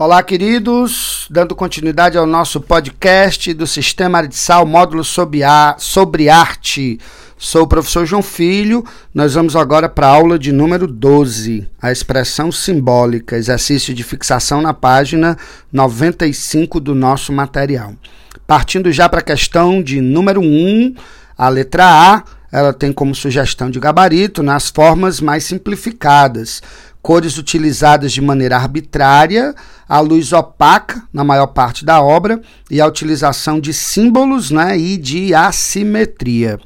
Olá, queridos, dando continuidade ao nosso podcast do Sistema Aritsal, módulo sobre, a, sobre arte. Sou o professor João Filho. Nós vamos agora para a aula de número 12, a expressão simbólica, exercício de fixação na página 95 do nosso material. Partindo já para a questão de número 1, a letra A, ela tem como sugestão de gabarito nas formas mais simplificadas cores utilizadas de maneira arbitrária, a luz opaca na maior parte da obra e a utilização de símbolos né, e de assimetria.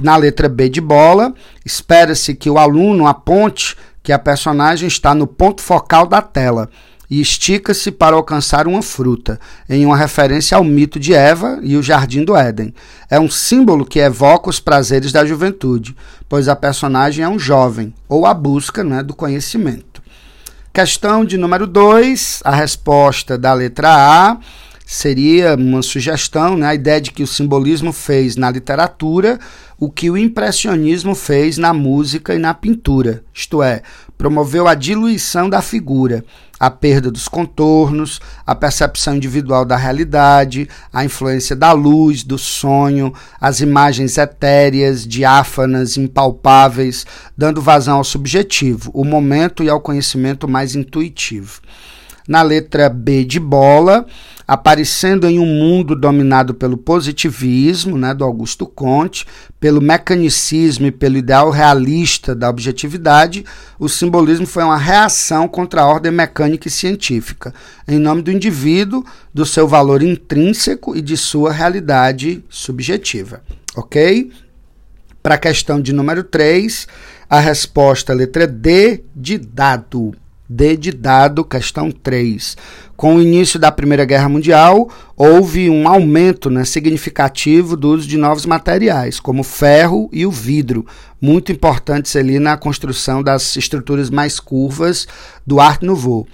Na letra B de bola, espera-se que o aluno aponte que a personagem está no ponto focal da tela e estica-se para alcançar uma fruta, em uma referência ao mito de Eva e o jardim do Éden. É um símbolo que evoca os prazeres da juventude, pois a personagem é um jovem, ou a busca né, do conhecimento. Questão de número 2, a resposta da letra A seria uma sugestão, né, a ideia de que o simbolismo fez na literatura o que o impressionismo fez na música e na pintura, isto é, promoveu a diluição da figura, a perda dos contornos, a percepção individual da realidade, a influência da luz, do sonho, as imagens etéreas, diáfanas, impalpáveis, dando vazão ao subjetivo, o momento e ao conhecimento mais intuitivo. Na letra B de bola, aparecendo em um mundo dominado pelo positivismo, né, do Augusto Conte, pelo mecanicismo e pelo ideal realista da objetividade, o simbolismo foi uma reação contra a ordem mecânica e científica, em nome do indivíduo, do seu valor intrínseco e de sua realidade subjetiva. Ok? Para a questão de número 3, a resposta letra D de dado. D de dado, questão 3. Com o início da Primeira Guerra Mundial, houve um aumento né, significativo do uso de novos materiais, como o ferro e o vidro, muito importantes ali na construção das estruturas mais curvas do Art Nouveau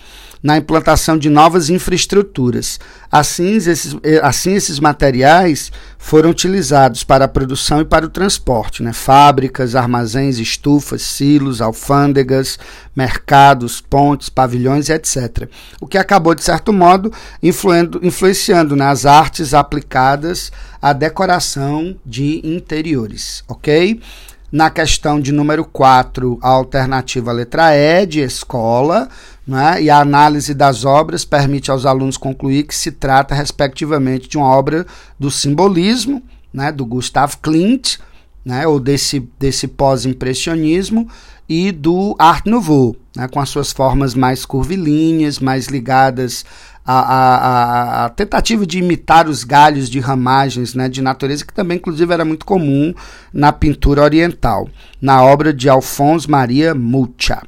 na implantação de novas infraestruturas. Assim esses, eh, assim, esses materiais foram utilizados para a produção e para o transporte, né? fábricas, armazéns, estufas, silos, alfândegas, mercados, pontes, pavilhões, etc. O que acabou, de certo modo, influenciando nas né, artes aplicadas à decoração de interiores, ok? Na questão de número 4, a alternativa letra E, de escola, né? e a análise das obras permite aos alunos concluir que se trata, respectivamente, de uma obra do simbolismo, né? do Gustav Klimt, né? ou desse, desse pós-impressionismo, e do Art Nouveau, né? com as suas formas mais curvilíneas, mais ligadas a, tentativa de imitar os galhos de ramagens né, de natureza, que também, inclusive, era muito comum na pintura oriental, na obra de Alphonse Maria Mucha.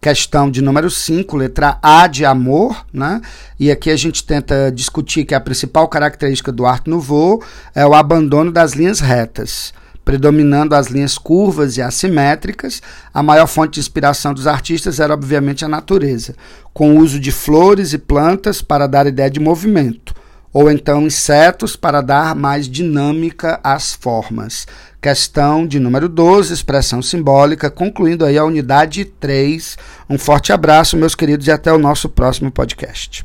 Questão de número 5, letra A de amor, né? E aqui a gente tenta discutir que a principal característica do Art Nouveau é o abandono das linhas retas predominando as linhas curvas e assimétricas, a maior fonte de inspiração dos artistas era obviamente a natureza, com o uso de flores e plantas para dar ideia de movimento, ou então insetos para dar mais dinâmica às formas. Questão de número 12, expressão simbólica, concluindo aí a unidade 3. Um forte abraço, meus queridos, e até o nosso próximo podcast.